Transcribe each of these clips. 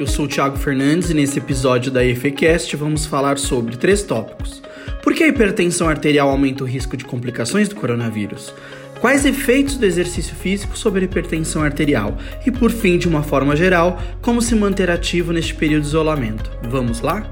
eu sou o Thiago Fernandes e nesse episódio da EFCast vamos falar sobre três tópicos. Por que a hipertensão arterial aumenta o risco de complicações do coronavírus? Quais efeitos do exercício físico sobre a hipertensão arterial? E por fim, de uma forma geral, como se manter ativo neste período de isolamento? Vamos lá?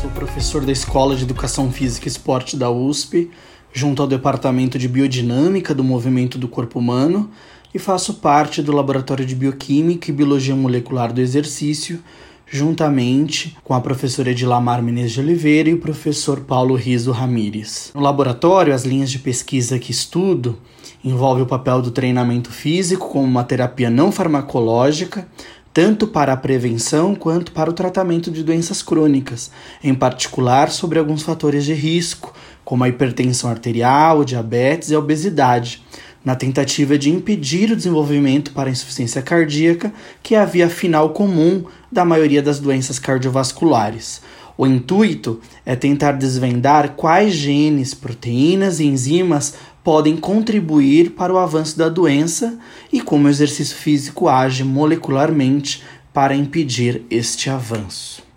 Sou professor da Escola de Educação Física e Esporte da USP, junto ao Departamento de Biodinâmica do Movimento do Corpo Humano e faço parte do Laboratório de Bioquímica e Biologia Molecular do Exercício juntamente com a professora Edilamar Menezes de Oliveira e o professor Paulo Riso Ramires. No laboratório, as linhas de pesquisa que estudo envolvem o papel do treinamento físico como uma terapia não farmacológica, tanto para a prevenção quanto para o tratamento de doenças crônicas, em particular sobre alguns fatores de risco, como a hipertensão arterial, diabetes e a obesidade na tentativa de impedir o desenvolvimento para a insuficiência cardíaca, que é a via final comum da maioria das doenças cardiovasculares. O intuito é tentar desvendar quais genes, proteínas e enzimas podem contribuir para o avanço da doença e como o exercício físico age molecularmente para impedir este avanço.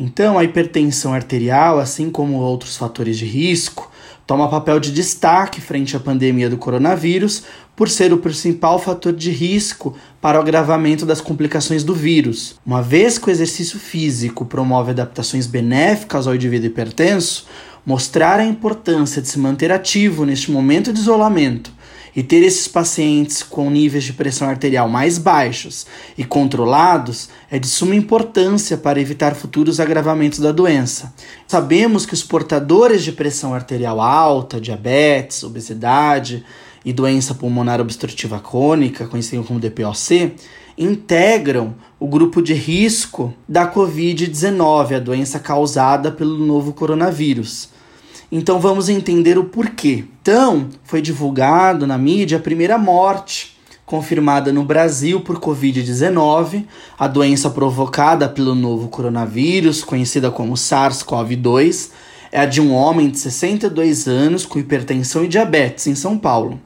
Então, a hipertensão arterial, assim como outros fatores de risco, toma papel de destaque frente à pandemia do coronavírus por ser o principal fator de risco para o agravamento das complicações do vírus. Uma vez que o exercício físico promove adaptações benéficas ao indivíduo hipertenso, mostrar a importância de se manter ativo neste momento de isolamento e ter esses pacientes com níveis de pressão arterial mais baixos e controlados é de suma importância para evitar futuros agravamentos da doença. Sabemos que os portadores de pressão arterial alta, diabetes, obesidade e doença pulmonar obstrutiva crônica, conhecida como DPOC, integram o grupo de risco da Covid-19, a doença causada pelo novo coronavírus. Então vamos entender o porquê. Então, foi divulgado na mídia a primeira morte confirmada no Brasil por Covid-19, a doença provocada pelo novo coronavírus, conhecida como SARS-CoV-2, é a de um homem de 62 anos com hipertensão e diabetes em São Paulo.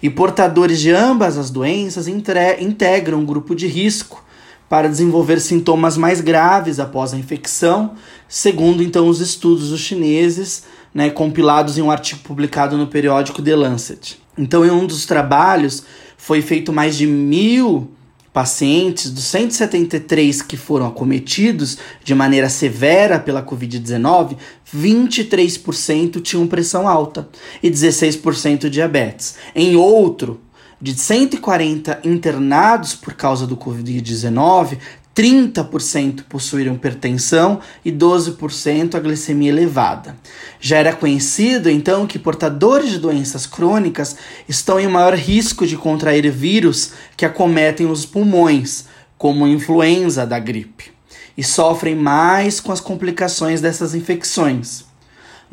E portadores de ambas as doenças integram um grupo de risco para desenvolver sintomas mais graves após a infecção, segundo então os estudos dos chineses né, compilados em um artigo publicado no periódico The Lancet. Então, em um dos trabalhos, foi feito mais de mil pacientes, dos 173 que foram acometidos de maneira severa pela Covid-19, 23% tinham pressão alta e 16% diabetes. Em outro, de 140 internados por causa do Covid-19, 30% possuíram hipertensão e 12% a glicemia elevada. Já era conhecido então que portadores de doenças crônicas estão em maior risco de contrair vírus que acometem os pulmões, como a influenza da gripe, e sofrem mais com as complicações dessas infecções.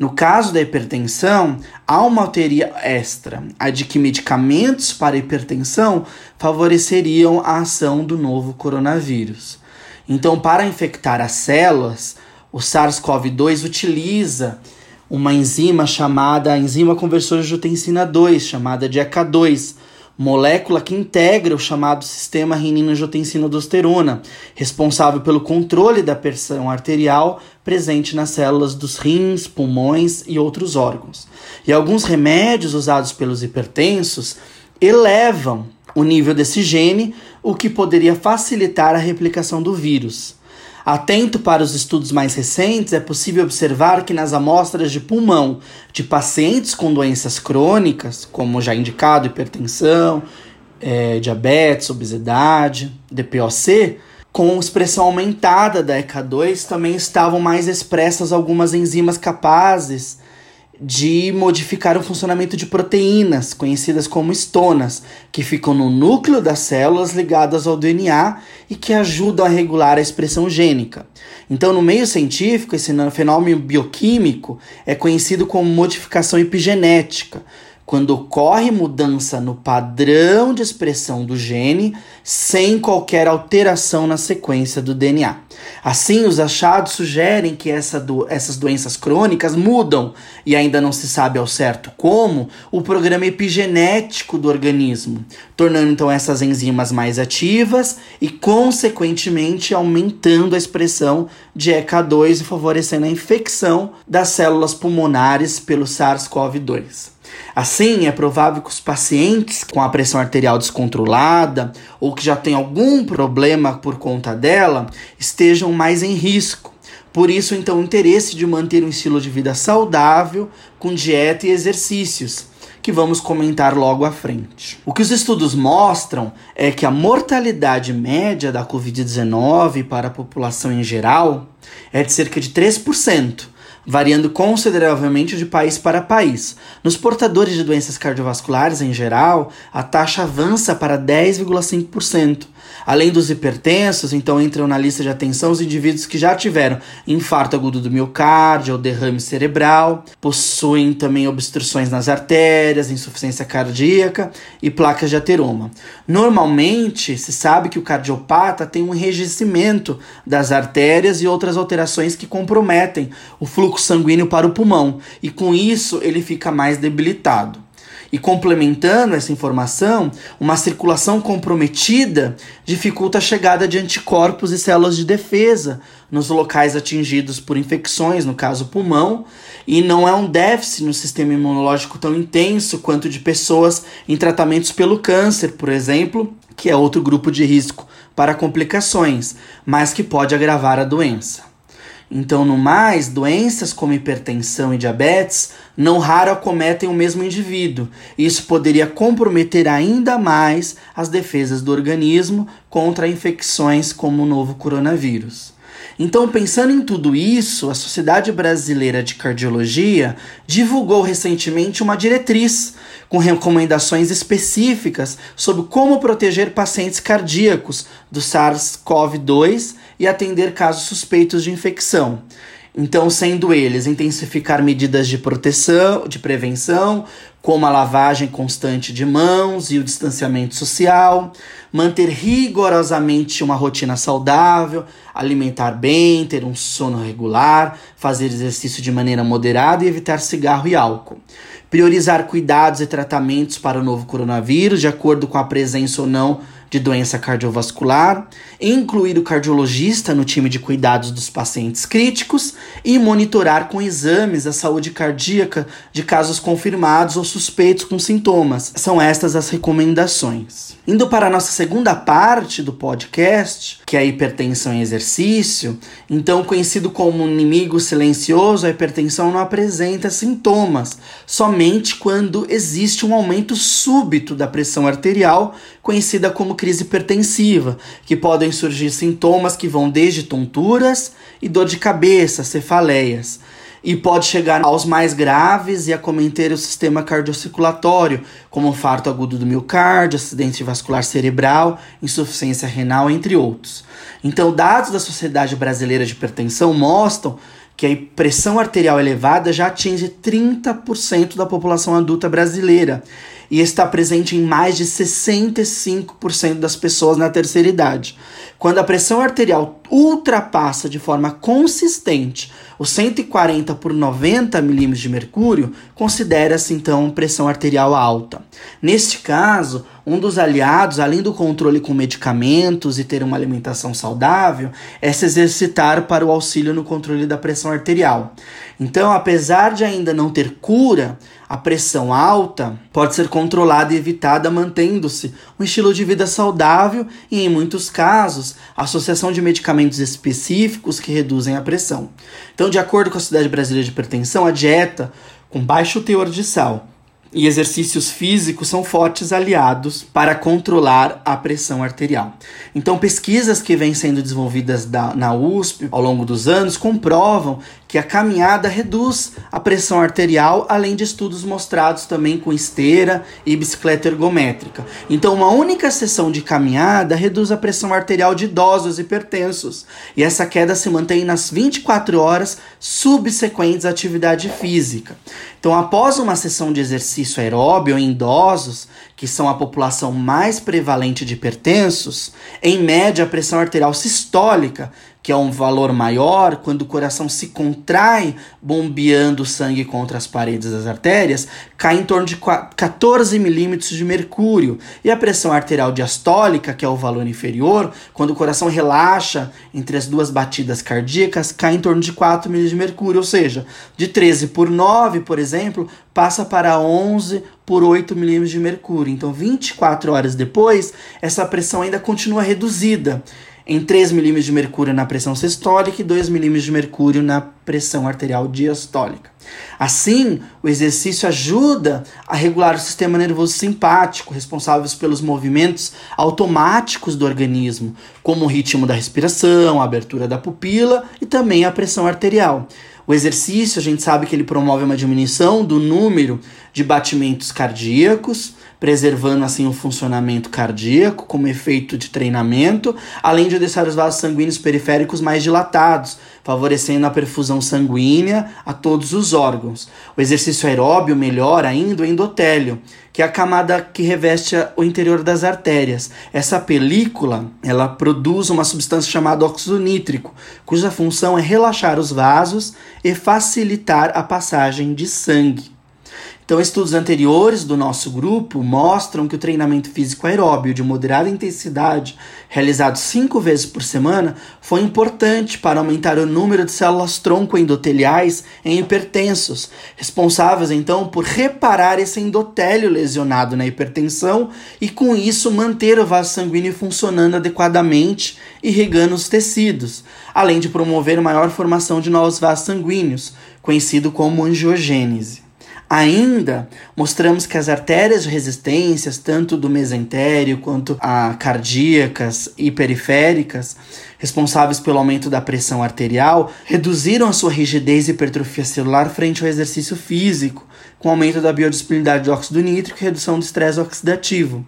No caso da hipertensão, há uma teoria extra, a de que medicamentos para hipertensão favoreceriam a ação do novo coronavírus. Então, para infectar as células, o SARS-CoV-2 utiliza uma enzima chamada enzima conversora de angiotensina 2, chamada de ECA2, molécula que integra o chamado sistema renina-angiotensina-aldosterona, responsável pelo controle da pressão arterial presente nas células dos rins, pulmões e outros órgãos. E alguns remédios usados pelos hipertensos elevam o nível desse gene, o que poderia facilitar a replicação do vírus. Atento para os estudos mais recentes, é possível observar que nas amostras de pulmão de pacientes com doenças crônicas, como já indicado, hipertensão, é, diabetes, obesidade, DPOC, com expressão aumentada da ECA2, também estavam mais expressas algumas enzimas capazes de modificar o funcionamento de proteínas, conhecidas como estonas, que ficam no núcleo das células ligadas ao DNA e que ajudam a regular a expressão gênica. Então, no meio científico, esse fenômeno bioquímico é conhecido como modificação epigenética, quando ocorre mudança no padrão de expressão do gene sem qualquer alteração na sequência do DNA. Assim, os achados sugerem que essa do, essas doenças crônicas mudam, e ainda não se sabe ao certo como, o programa epigenético do organismo, tornando então essas enzimas mais ativas e, consequentemente, aumentando a expressão de ECA2 e favorecendo a infecção das células pulmonares pelo SARS-CoV-2. Assim, é provável que os pacientes com a pressão arterial descontrolada ou que já têm algum problema por conta dela estejam mais em risco. Por isso, então, o interesse de manter um estilo de vida saudável com dieta e exercícios, que vamos comentar logo à frente. O que os estudos mostram é que a mortalidade média da Covid-19 para a população em geral é de cerca de 3%, variando consideravelmente de país para país. Nos portadores de doenças cardiovasculares em geral, a taxa avança para 10,5%, Além dos hipertensos, então entram na lista de atenção os indivíduos que já tiveram infarto agudo do miocárdio ou derrame cerebral, possuem também obstruções nas artérias, insuficiência cardíaca e placas de ateroma. Normalmente, se sabe que o cardiopata tem um enrijecimento das artérias e outras alterações que comprometem o fluxo sanguíneo para o pulmão, e com isso ele fica mais debilitado. E complementando essa informação, uma circulação comprometida dificulta a chegada de anticorpos e células de defesa nos locais atingidos por infecções, no caso pulmão, e não é um déficit no sistema imunológico tão intenso quanto de pessoas em tratamentos pelo câncer, por exemplo, que é outro grupo de risco para complicações, mas que pode agravar a doença. Então, no mais, doenças como hipertensão e diabetes não raro acometem o mesmo indivíduo. Isso poderia comprometer ainda mais as defesas do organismo contra infecções como o novo coronavírus. Então, pensando em tudo isso, a Sociedade Brasileira de Cardiologia divulgou recentemente uma diretriz com recomendações específicas sobre como proteger pacientes cardíacos do SARS-CoV-2 e atender casos suspeitos de infecção. Então, sendo eles intensificar medidas de proteção, de prevenção, como a lavagem constante de mãos e o distanciamento social, manter rigorosamente uma rotina saudável, alimentar bem, ter um sono regular, fazer exercício de maneira moderada e evitar cigarro e álcool. Priorizar cuidados e tratamentos para o novo coronavírus, de acordo com a presença ou não de doença cardiovascular, incluir o cardiologista no time de cuidados dos pacientes críticos e monitorar com exames a saúde cardíaca de casos confirmados ou suspeitos com sintomas. São estas as recomendações. Indo para a nossa segunda parte do podcast, que é a hipertensão em exercício, então conhecido como inimigo silencioso, a hipertensão não apresenta sintomas, somente quando existe um aumento súbito da pressão arterial, conhecida como crise hipertensiva, que podem surgir sintomas que vão desde tonturas e dor de cabeça, cefaleias e pode chegar aos mais graves e acometer o sistema cardiocirculatório, como infarto agudo do miocárdio, acidente vascular cerebral, insuficiência renal, entre outros. Então, dados da Sociedade Brasileira de Hipertensão mostram que a pressão arterial elevada já atinge 30% da população adulta brasileira e está presente em mais de 65% das pessoas na terceira idade. Quando a pressão arterial ultrapassa de forma consistente os 140 por 90 milímetros de mercúrio, considera-se então pressão arterial alta. Neste caso, um dos aliados, além do controle com medicamentos e ter uma alimentação saudável, é se exercitar para o auxílio no controle da pressão arterial. Então, apesar de ainda não ter cura, a pressão alta pode ser controlada e evitada mantendo-se um estilo de vida saudável e, em muitos casos, a associação de medicamentos específicos que reduzem a pressão. Então, de acordo com a Sociedade Brasileira de Hipertensão, a dieta com baixo teor de sal e exercícios físicos são fortes aliados para controlar a pressão arterial. Então, pesquisas que vêm sendo desenvolvidas da, na USP ao longo dos anos comprovam que a caminhada reduz a pressão arterial, além de estudos mostrados também com esteira e bicicleta ergométrica. Então, uma única sessão de caminhada reduz a pressão arterial de idosos hipertensos, e essa queda se mantém nas 24 horas subsequentes à atividade física. Então, após uma sessão de exercício, aeróbio em idosos, que são a população mais prevalente de hipertensos, em média a pressão arterial sistólica que é um valor maior, quando o coração se contrai, bombeando sangue contra as paredes das artérias, cai em torno de 14 milímetros de mercúrio. E a pressão arterial diastólica, que é o valor inferior, quando o coração relaxa entre as duas batidas cardíacas, cai em torno de 4 milímetros de mercúrio. Ou seja, de 13 por 9, por exemplo, passa para 11 por 8 milímetros de mercúrio. Então, 24 horas depois, essa pressão ainda continua reduzida em 3 milímetros de mercúrio na pressão sistólica e 2 milímetros de mercúrio na pressão arterial diastólica. Assim, o exercício ajuda a regular o sistema nervoso simpático, responsáveis pelos movimentos automáticos do organismo, como o ritmo da respiração, a abertura da pupila e também a pressão arterial. O exercício, a gente sabe que ele promove uma diminuição do número de batimentos cardíacos, preservando assim o funcionamento cardíaco como efeito de treinamento, além de deixar os vasos sanguíneos periféricos mais dilatados, favorecendo a perfusão sanguínea a todos os órgãos. O exercício aeróbio melhora ainda o endotélio, que é a camada que reveste o interior das artérias. Essa película, ela produz uma substância chamada óxido nítrico, cuja função é relaxar os vasos e facilitar a passagem de sangue. Então, estudos anteriores do nosso grupo mostram que o treinamento físico aeróbio de moderada intensidade, realizado cinco vezes por semana, foi importante para aumentar o número de células tronco endoteliais em hipertensos, responsáveis então por reparar esse endotélio lesionado na hipertensão e, com isso, manter o vaso sanguíneo funcionando adequadamente, irrigando os tecidos, além de promover maior formação de novos vasos sanguíneos, conhecido como angiogênese. Ainda mostramos que as artérias de resistências, tanto do mesentério quanto a cardíacas e periféricas, responsáveis pelo aumento da pressão arterial, reduziram a sua rigidez e hipertrofia celular frente ao exercício físico, com aumento da biodisponibilidade de óxido nítrico e redução do estresse oxidativo.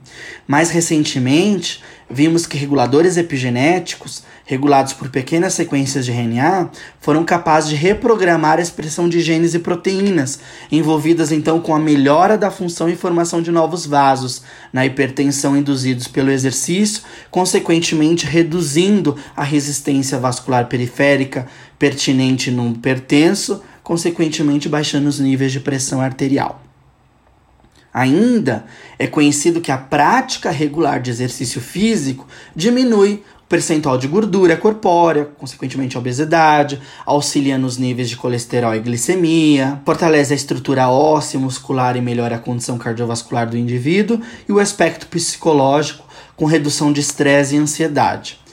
Mais recentemente, vimos que reguladores epigenéticos, regulados por pequenas sequências de RNA, foram capazes de reprogramar a expressão de genes e proteínas, envolvidas então com a melhora da função e formação de novos vasos na hipertensão induzidos pelo exercício, consequentemente reduzindo a resistência vascular periférica pertinente no hipertenso, consequentemente baixando os níveis de pressão arterial. Ainda é conhecido que a prática regular de exercício físico diminui o percentual de gordura corpórea, consequentemente a obesidade, auxilia nos níveis de colesterol e glicemia, fortalece a estrutura óssea, muscular e melhora a condição cardiovascular do indivíduo e o aspecto psicológico com redução de estresse e ansiedade.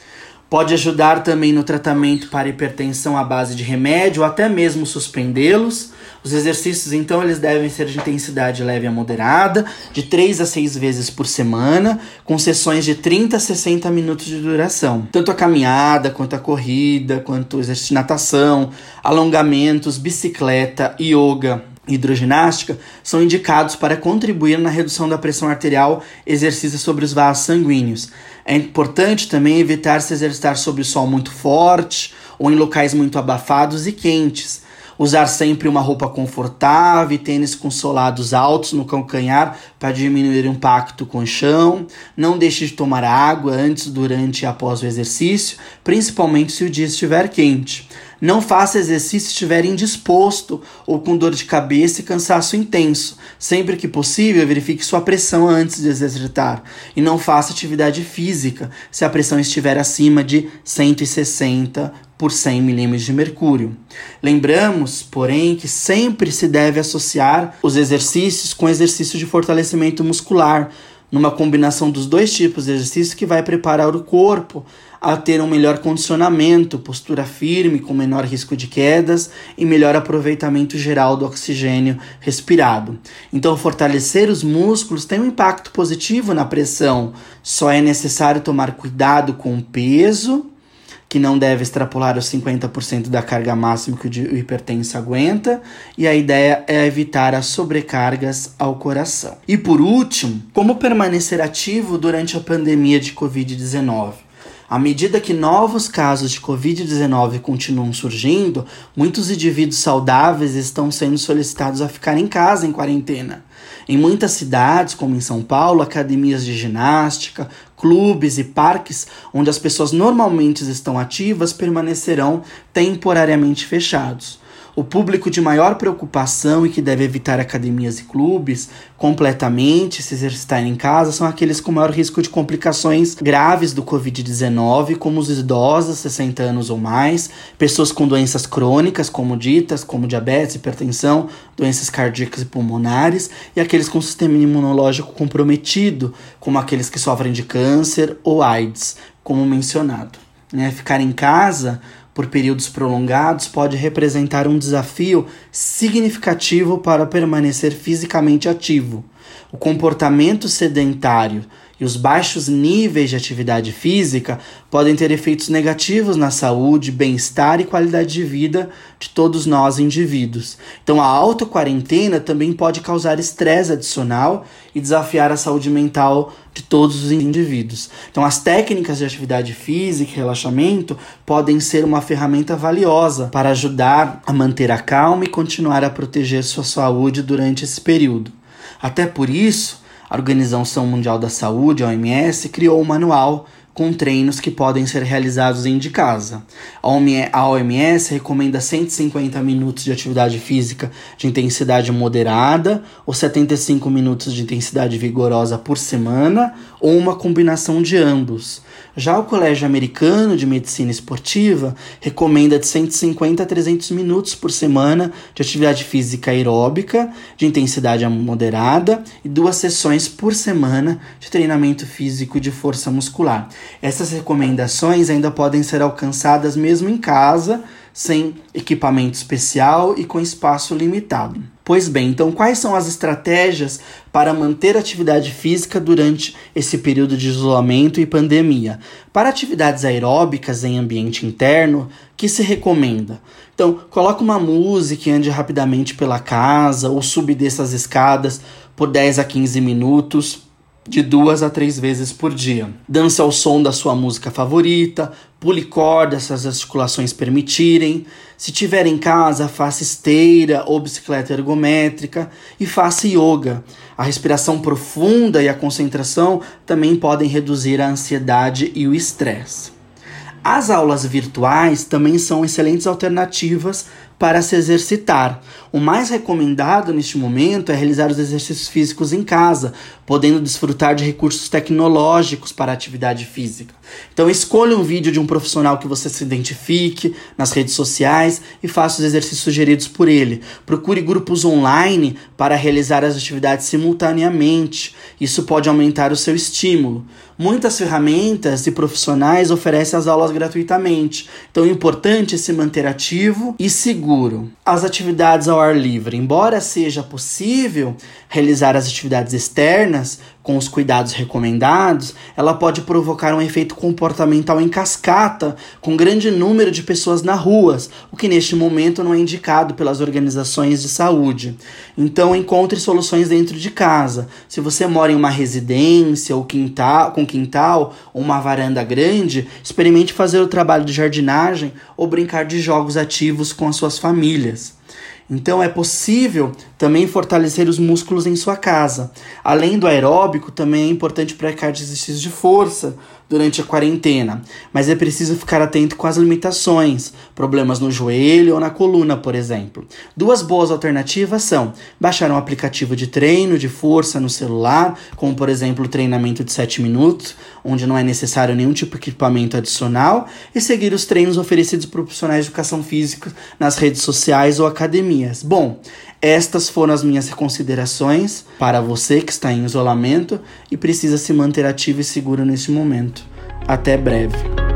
Pode ajudar também no tratamento para hipertensão à base de remédio ou até mesmo suspendê-los. Os exercícios, então, eles devem ser de intensidade leve a moderada, de 3 a 6 vezes por semana, com sessões de 30 a 60 minutos de duração. Tanto a caminhada, quanto a corrida, quanto o exercício de natação, alongamentos, bicicleta, yoga, hidroginástica são indicados para contribuir na redução da pressão arterial exercida sobre os vasos sanguíneos. É importante também evitar se exercitar sob o sol muito forte ou em locais muito abafados e quentes. Usar sempre uma roupa confortável e tênis com solados altos no calcanhar para diminuir o impacto com o chão. Não deixe de tomar água antes, durante e após o exercício, principalmente se o dia estiver quente. Não faça exercício se estiver indisposto ou com dor de cabeça e cansaço intenso. Sempre que possível, verifique sua pressão antes de exercitar. E não faça atividade física se a pressão estiver acima de 160 por 100 milímetros de mercúrio. Lembramos, porém, que sempre se deve associar os exercícios com exercício de fortalecimento muscular, numa combinação dos dois tipos de exercício que vai preparar o corpo a ter um melhor condicionamento, postura firme, com menor risco de quedas e melhor aproveitamento geral do oxigênio respirado. Então, fortalecer os músculos tem um impacto positivo na pressão, só é necessário tomar cuidado com o peso que não deve extrapolar os 50% da carga máxima que o hipertenso aguenta, e a ideia é evitar as sobrecargas ao coração. E por último, como permanecer ativo durante a pandemia de Covid-19? À medida que novos casos de Covid-19 continuam surgindo, muitos indivíduos saudáveis estão sendo solicitados a ficar em casa em quarentena. Em muitas cidades, como em São Paulo, academias de ginástica, clubes e parques onde as pessoas normalmente estão ativas permanecerão temporariamente fechados. O público de maior preocupação e que deve evitar academias e clubes completamente, se exercitar em casa, são aqueles com maior risco de complicações graves do Covid-19, como os idosos, 60 anos ou mais, pessoas com doenças crônicas, como ditas, como diabetes, hipertensão, doenças cardíacas e pulmonares, e aqueles com sistema imunológico comprometido, como aqueles que sofrem de câncer ou AIDS, como mencionado. Né? Ficar em casa por períodos prolongados pode representar um desafio significativo para permanecer fisicamente ativo. O comportamento sedentário e os baixos níveis de atividade física podem ter efeitos negativos na saúde, bem-estar e qualidade de vida de todos nós indivíduos. Então, a auto-quarentena também pode causar estresse adicional e desafiar a saúde mental de todos os indivíduos. Então, as técnicas de atividade física e relaxamento podem ser uma ferramenta valiosa para ajudar a manter a calma e continuar a proteger sua saúde durante esse período. Até por isso, a Organização Mundial da Saúde, a OMS, criou um manual com treinos que podem ser realizados em de casa. A OMS recomenda 150 minutos de atividade física de intensidade moderada ou 75 minutos de intensidade vigorosa por semana ou uma combinação de ambos. Já o Colégio Americano de Medicina Esportiva recomenda de 150 a 300 minutos por semana de atividade física aeróbica de intensidade moderada e duas sessões por semana de treinamento físico de força muscular. Essas recomendações ainda podem ser alcançadas mesmo em casa, sem equipamento especial e com espaço limitado. Pois bem, então quais são as estratégias para manter atividade física durante esse período de isolamento e pandemia? Para atividades aeróbicas em ambiente interno, que se recomenda? Então, coloque uma música e ande rapidamente pela casa ou subi dessas escadas por 10 a 15 minutos de duas a três vezes por dia. Dance ao som da sua música favorita, pule corda se as articulações permitirem. Se tiver em casa, faça esteira ou bicicleta ergométrica e faça yoga. A respiração profunda e a concentração também podem reduzir a ansiedade e o estresse. As aulas virtuais também são excelentes alternativas para se exercitar. O mais recomendado neste momento é realizar os exercícios físicos em casa, podendo desfrutar de recursos tecnológicos para a atividade física. Então escolha um vídeo de um profissional que você se identifique nas redes sociais e faça os exercícios sugeridos por ele. Procure grupos online para realizar as atividades simultaneamente. Isso pode aumentar o seu estímulo. Muitas ferramentas e profissionais oferecem as aulas gratuitamente. Então, o importante é se manter ativo e seguro. As atividades ao ar livre, embora seja possível realizar as atividades externas, com os cuidados recomendados, ela pode provocar um efeito comportamental em cascata, com grande número de pessoas na ruas, o que neste momento não é indicado pelas organizações de saúde. Então, encontre soluções dentro de casa. Se você mora em uma residência ou quintal, com quintal ou uma varanda grande, experimente fazer o trabalho de jardinagem ou brincar de jogos ativos com as suas famílias. Então é possível também fortalecer os músculos em sua casa. Além do aeróbico, também é importante praticar exercícios de força durante a quarentena, mas é preciso ficar atento com as limitações, problemas no joelho ou na coluna, por exemplo. Duas boas alternativas são baixar um aplicativo de treino de força no celular, como por exemplo o treinamento de 7 minutos, onde não é necessário nenhum tipo de equipamento adicional, e seguir os treinos oferecidos por profissionais de educação física nas redes sociais ou academias. Bom, estas foram as minhas considerações para você que está em isolamento e precisa se manter ativo e seguro neste momento. Até breve.